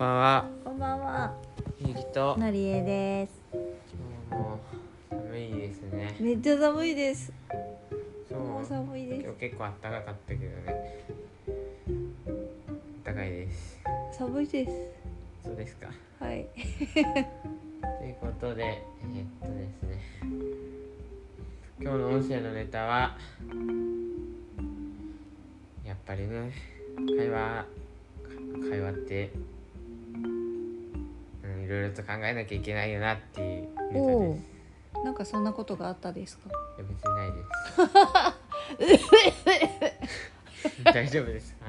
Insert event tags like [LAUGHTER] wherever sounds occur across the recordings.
ばんは、こんばんは、ゆきと。なりえです。今日も寒いですね。めっちゃ寒いです。そうもう寒いです今日。結構暖かかったけどね。暖かいです。寒いです。そうですか。はい。ということで、えーっとですね。今日の音声のネタは。やっぱりね、会話。か会話って。ろいろと考えなきゃいけないよなっていうネタおおです。。なんかそんなことがあったですか？いや別にないです。[LAUGHS] [LAUGHS] 大丈夫ですか。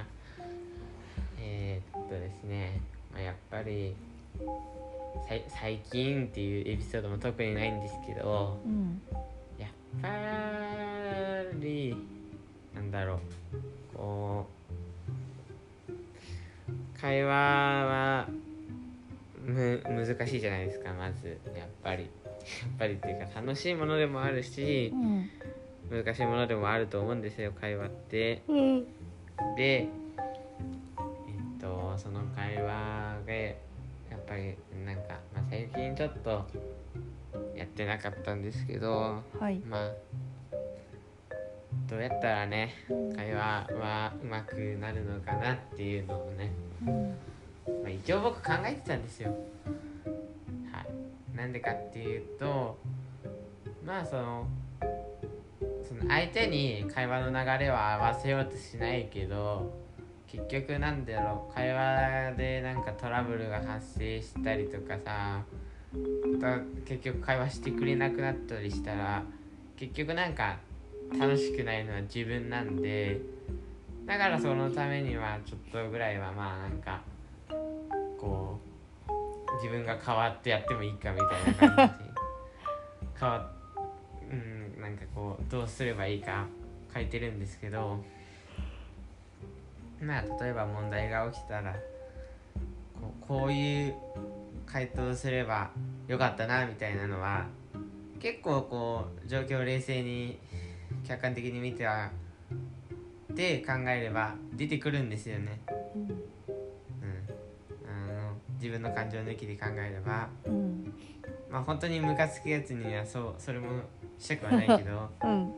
えーっとですね、まあ、やっぱりさい最近っていうエピソードも特にないんですけど、うん。やっぱりなんだろう、こう会話はむ難しいじゃないですかまずやっぱり。やっぱりっていうか楽しいものでもあるし、うん。難しいものでもあると思うんですよ会話ってうん。でえっとその会話でやっぱりなんか、まあ、最近ちょっとやってなかったんですけどはい。まあどうやったらね会話はうまくなるのかなっていうのをね、うん。まあ、一応僕考えてたんですよ。はい。なんでかっていうとまあそのその相手に会話の流れは合わせようとしないけど結局なんだろう会話でなんかトラブルが発生したりとかさ結局会話してくれなくなったりしたら結局なんか楽しくないのは自分なんでだからそのためにはちょっとぐらいはまあなんかこう自分が変わってやってもいいかみたいな感じで [LAUGHS] 変わうんなんかこうどうすればいいか書いてるんですけどまあ例えば問題が起きたらこうこういう回答をすればよかったなみたいなのは結構こう状況を冷静に客観的に見てはで考えれば出てくるんですよね。自分の感情抜きで考えればうん。まあ本当にムカつくやつにはそうそれもしたくはないけど [LAUGHS] うん。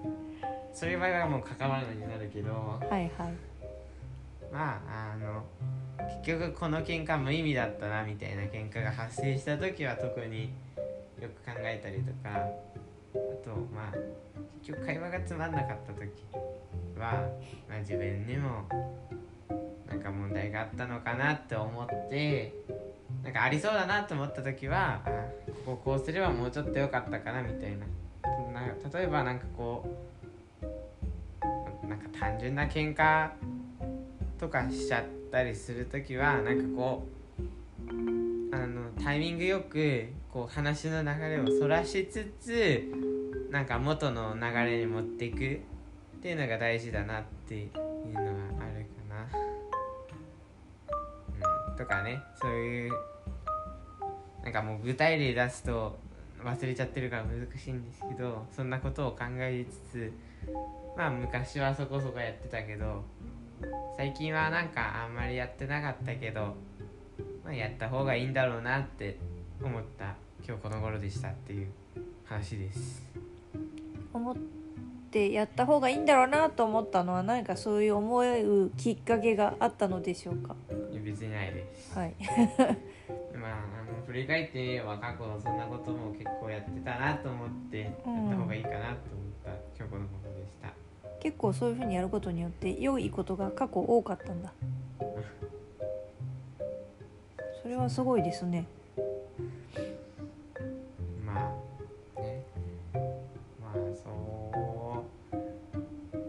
そういう場合はもう関わらないになるけどはいはい。まああの結局この喧嘩無意味だったなみたいな喧嘩が発生した時は特によく考えたりとかあとまあ結局会話がつまんなかった時は、まあ、自分にもなんか問題があったのかなって思ってなんかありそうだなと思った時はあこここうすればもうちょっと良かったかなみたいなな例えばなんかこうなんか単純な喧嘩とかしちゃったりする時はなんかこうあのタイミングよくこう話の流れをそらしつつなんか元の流れに持っていくっていうのが大事だなっていうのはあるかな。うん、とかねそういうなんかもう具体例出すと忘れちゃってるから難しいんですけどそんなことを考えつつまあ昔はそこそこやってたけど最近はなんかあんまりやってなかったけど、まあ、やった方がいいんだろうなって思った今日この頃でしたっていう話です思ってやった方がいいんだろうなと思ったのは何かそういう思うきっかけがあったのでしょうか？別にないですはい。まああの振り返ってみれば過去そんなことも結構やってたなと思ってやった方がいいかなと思った今日この頃でした結構そういう風にやることによって良いことが過去多かったんだ。[LAUGHS] それはすごいですね。まあねまあそ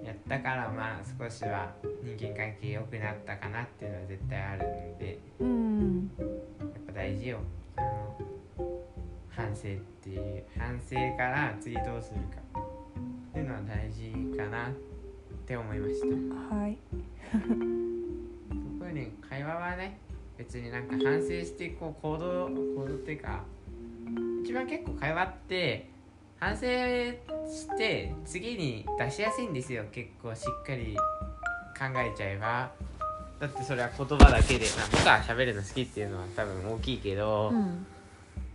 うやったからまあ少しは人間関係良くなったかなっていうのは絶対あるんでうん。大事よ。反省っていう反省から次どうするか。っていうのは大事かなって思いました。はい。特に会話はね別になんか反省してこう行動行動っていうか一番結構会話って反省して次に出しやすいんですよ。結構しっかり考えちゃえばだってそれは言葉だけで、まあ、僕は喋るの好きっていうのは多分大きいけど、うん。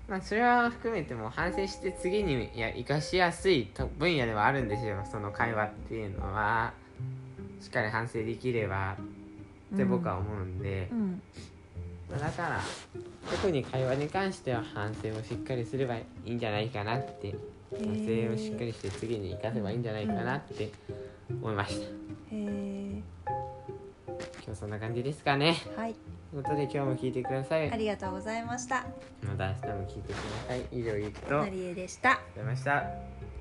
まあ、それは含めても反省して次にいや生かしやすいと分野ではあるんですよその会話っていうのは。しっかり反省できれば。って僕は思うんで、うん。まあだから特に会話に関しては反省をしっかりすればいいんじゃないかなって。反省をしっかりして次に生かせばいいんじゃないかなって思いました。へえ今日そんな感じですかね。はい。ということで今日も聞いてください。ありがとうございました。また明日も聞いてください。以上ゆきと。ありがとうなりえでしたございました